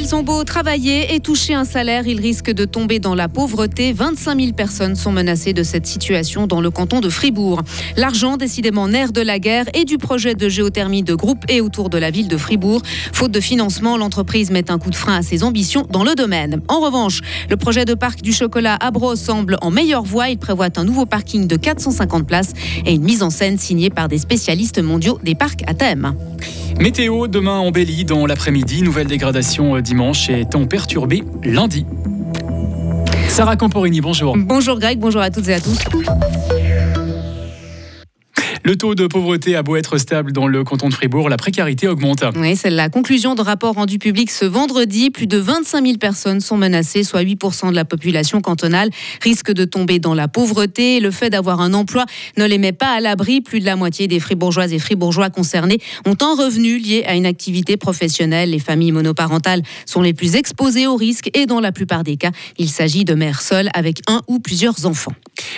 Ils ont beau travailler et toucher un salaire, ils risquent de tomber dans la pauvreté. 25 000 personnes sont menacées de cette situation dans le canton de Fribourg. L'argent, décidément nerf de la guerre et du projet de géothermie de groupe et autour de la ville de Fribourg. Faute de financement, l'entreprise met un coup de frein à ses ambitions dans le domaine. En revanche, le projet de parc du chocolat à Bro semble en meilleure voie. Il prévoit un nouveau parking de 450 places et une mise en scène signée par des spécialistes mondiaux des parcs à thème. Météo, demain embellie dans l'après-midi. Nouvelle dégradation euh, dimanche et temps perturbé lundi. Sarah Camporini, bonjour. Bonjour Greg, bonjour à toutes et à tous. Le taux de pauvreté a beau être stable dans le canton de Fribourg, la précarité augmente. Oui, c'est la conclusion de rapport rendu public ce vendredi. Plus de 25 000 personnes sont menacées, soit 8% de la population cantonale risque de tomber dans la pauvreté. Le fait d'avoir un emploi ne les met pas à l'abri. Plus de la moitié des fribourgeoises et fribourgeois concernés ont un revenu lié à une activité professionnelle. Les familles monoparentales sont les plus exposées au risque et dans la plupart des cas, il s'agit de mères seules avec un ou plusieurs enfants.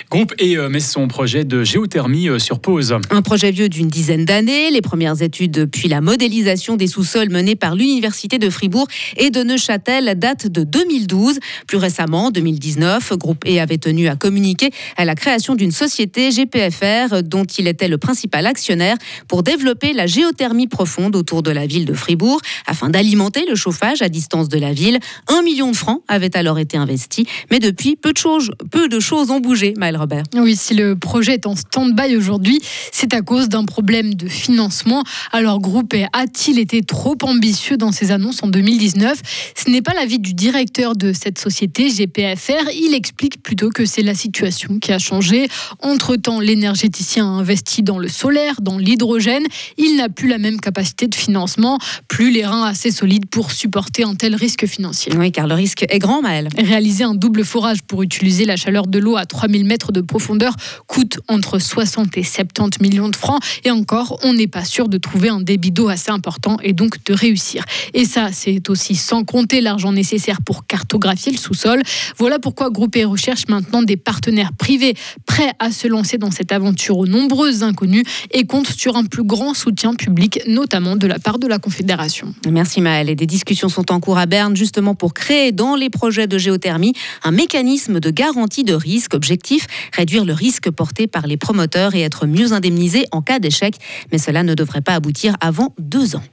Groupe et met son projet de géothermie euh, sur pause. Un projet vieux d'une dizaine d'années. Les premières études puis la modélisation des sous-sols menées par l'Université de Fribourg et de Neuchâtel datent de 2012. Plus récemment, 2019, Groupe E avait tenu à communiquer à la création d'une société GPFR dont il était le principal actionnaire pour développer la géothermie profonde autour de la ville de Fribourg afin d'alimenter le chauffage à distance de la ville. Un million de francs avaient alors été investis, mais depuis, peu de choses, peu de choses ont bougé, Maël Robert. Oui, si le projet est en stand-by aujourd'hui, c'est à cause d'un problème de financement. Alors, Groupe a-t-il été trop ambitieux dans ses annonces en 2019 Ce n'est pas l'avis du directeur de cette société, GPFR. Il explique plutôt que c'est la situation qui a changé. Entre-temps, l'énergéticien a investi dans le solaire, dans l'hydrogène. Il n'a plus la même capacité de financement, plus les reins assez solides pour supporter un tel risque financier. Oui, car le risque est grand, Maël. Réaliser un double forage pour utiliser la chaleur de l'eau à 3000 mètres de profondeur coûte entre 60 et 70 millions de francs. Et encore, on n'est pas sûr de trouver un débit d'eau assez important et donc de réussir. Et ça, c'est aussi sans compter l'argent nécessaire pour cartographier le sous-sol. Voilà pourquoi Groupé recherche maintenant des partenaires privés prêts à se lancer dans cette aventure aux nombreuses inconnues et compte sur un plus grand soutien public, notamment de la part de la Confédération. Merci Maëlle. Et des discussions sont en cours à Berne justement pour créer dans les projets de géothermie un mécanisme de garantie de risque. Objectif, réduire le risque porté par les promoteurs et être mieux indemnisé en cas d'échec. Mais cela ne devrait pas aboutir avant deux ans.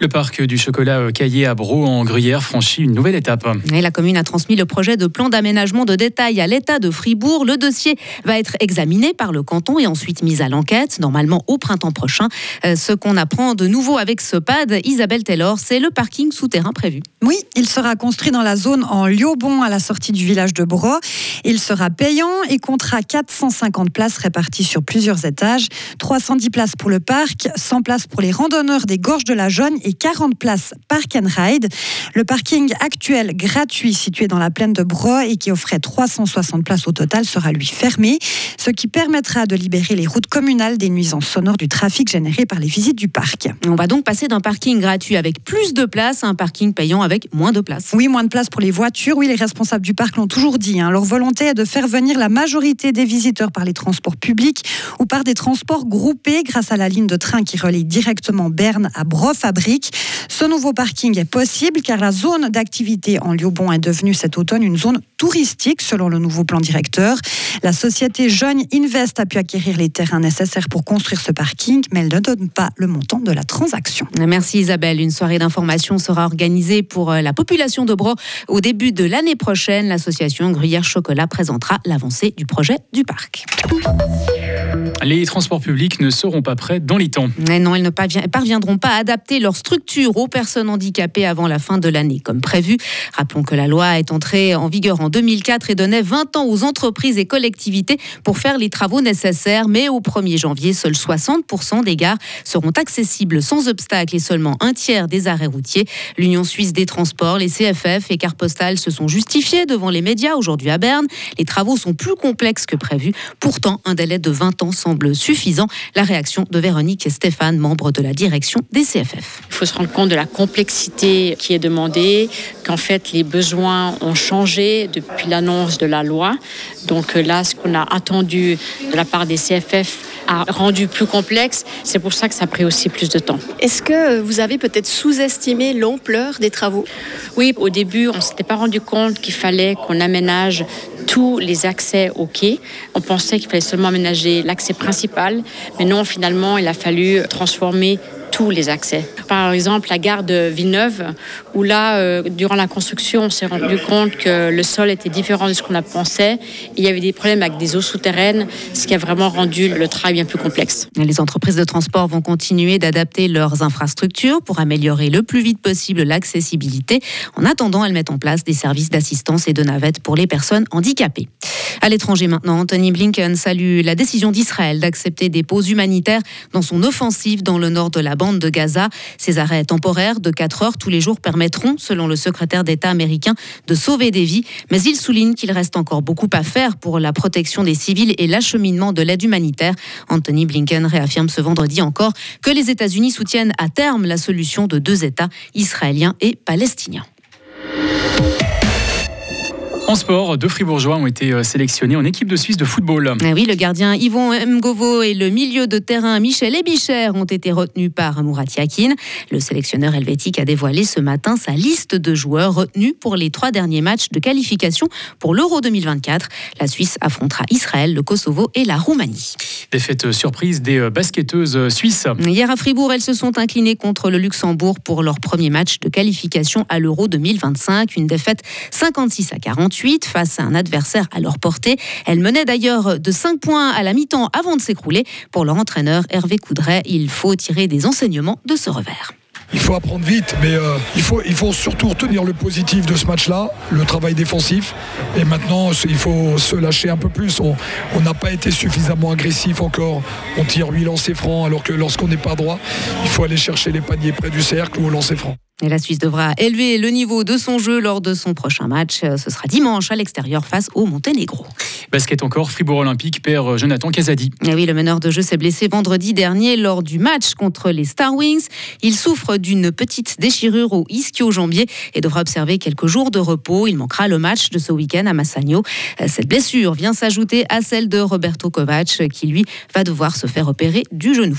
Le parc du chocolat euh, Caillé à Bro en Gruyère franchit une nouvelle étape. Et la commune a transmis le projet de plan d'aménagement de détail à l'État de Fribourg. Le dossier va être examiné par le canton et ensuite mis à l'enquête, normalement au printemps prochain. Euh, ce qu'on apprend de nouveau avec ce pad, Isabelle Taylor, c'est le parking souterrain prévu. Oui, il sera construit dans la zone en Liobon à la sortie du village de Bro. Il sera payant et comptera 450 places réparties sur plusieurs étages, 310 places pour le parc, 100 places pour les randonneurs des gorges de la Jaune et 40 places park and ride. Le parking actuel gratuit situé dans la plaine de Bro et qui offrait 360 places au total sera lui fermé, ce qui permettra de libérer les routes communales des nuisances sonores du trafic générées par les visites du parc. On va donc passer d'un parking gratuit avec plus de places à un parking payant avec moins de places. Oui, moins de places pour les voitures. Oui, les responsables du parc l'ont toujours dit. Hein. Leur volonté est de faire venir la majorité des visiteurs par les transports publics ou par des transports groupés grâce à la ligne de train qui relie directement Berne à Bro-Fabrique. Ce nouveau parking est possible car la zone d'activité en Liobon est devenue cet automne une zone touristique selon le nouveau plan directeur. La société Jeune Invest a pu acquérir les terrains nécessaires pour construire ce parking, mais elle ne donne pas le montant de la transaction. Merci Isabelle. Une soirée d'information sera organisée pour euh, la population de Bro au début de l'année prochaine. L'association Gruyère Chocolat présentera l'avancée du projet du parc. Les transports publics ne seront pas prêts dans les temps. Non, ils ne parviendront pas à adapter leur structure aux personnes handicapées avant la fin de l'année, comme prévu. Rappelons que la loi est entrée en vigueur en 2004 et donnait 20 ans aux entreprises et collectivités pour faire les travaux nécessaires. Mais au 1er janvier, seuls 60% des gares seront accessibles sans obstacle et seulement un tiers des arrêts routiers. L'Union suisse des transports, les CFF et Car Postal se sont justifiés devant les médias aujourd'hui à Berne. Les travaux sont plus complexes que prévu. Pourtant, un délai de 20 ans semble suffisant. La réaction de Véronique et Stéphane, membres de la direction des CFF. Il faut se rendre compte de la complexité qui est demandée, qu'en fait les besoins ont changé depuis l'annonce de la loi. Donc là, ce qu'on a attendu de la part des CFF a rendu plus complexe. C'est pour ça que ça a pris aussi plus de temps. Est-ce que vous avez peut-être sous-estimé l'ampleur des travaux? Oui, au début, on ne s'était pas rendu compte qu'il fallait qu'on aménage tous les accès au quai. On pensait qu'il fallait seulement aménager l'accès principal, mais non, finalement, il a fallu transformer tous les accès. Par exemple, la gare de Villeneuve, où là, euh, durant la construction, on s'est rendu compte que le sol était différent de ce qu'on a pensé. Il y avait des problèmes avec des eaux souterraines, ce qui a vraiment rendu le travail bien plus complexe. Les entreprises de transport vont continuer d'adapter leurs infrastructures pour améliorer le plus vite possible l'accessibilité. En attendant, elles mettent en place des services d'assistance et de navette pour les personnes handicapées. À l'étranger maintenant, Anthony Blinken salue la décision d'Israël d'accepter des pauses humanitaires dans son offensive dans le nord de la bande de Gaza. Ces arrêts temporaires de 4 heures tous les jours permettront, selon le secrétaire d'État américain, de sauver des vies. Mais il souligne qu'il reste encore beaucoup à faire pour la protection des civils et l'acheminement de l'aide humanitaire. Anthony Blinken réaffirme ce vendredi encore que les États-Unis soutiennent à terme la solution de deux États, israéliens et palestiniens. En sport, deux Fribourgeois ont été euh, sélectionnés en équipe de Suisse de football. Ah oui, le gardien Yvon Mgovo et le milieu de terrain Michel Ebicher ont été retenus par Murat Yakin. Le sélectionneur helvétique a dévoilé ce matin sa liste de joueurs retenus pour les trois derniers matchs de qualification pour l'Euro 2024. La Suisse affrontera Israël, le Kosovo et la Roumanie. Défaite surprise des euh, basketteuses suisses. Hier à Fribourg, elles se sont inclinées contre le Luxembourg pour leur premier match de qualification à l'Euro 2025. Une défaite 56 à 48 face à un adversaire à leur portée. Elle menait d'ailleurs de 5 points à la mi-temps avant de s'écrouler. Pour leur entraîneur Hervé Coudray, il faut tirer des enseignements de ce revers. Il faut apprendre vite, mais euh, il, faut, surtout retenir le positif de ce match-là, le travail défensif. Et maintenant, il faut se lâcher un peu plus. On n'a pas été suffisamment agressif encore. On tire 8 lancers francs, alors que lorsqu'on n'est pas droit, il faut aller chercher les paniers près du cercle ou au lancer franc. Et la Suisse devra élever le niveau de son jeu lors de son prochain match. Ce sera dimanche à l'extérieur face au Monténégro. Basket encore, Fribourg Olympique perd Jonathan Casadi. Et oui, le meneur de jeu s'est blessé vendredi dernier lors du match contre les Star Wings. Il souffre d'une petite déchirure au ischio-jambier et devra observer quelques jours de repos. Il manquera le match de ce week-end à Massagno. Cette blessure vient s'ajouter à celle de Roberto Kovac qui lui va devoir se faire opérer du genou.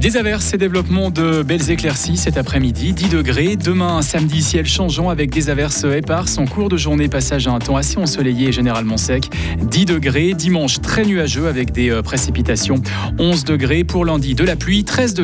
Des averses et développement de belles éclaircies cet après-midi, 10 degrés. Demain, samedi, ciel changeant avec des averses éparses. En cours de journée, passage à un temps assez ensoleillé et généralement sec. 10 degrés. Dimanche, très nuageux avec des euh, précipitations. 11 degrés. Pour lundi, de la pluie. 13 degrés.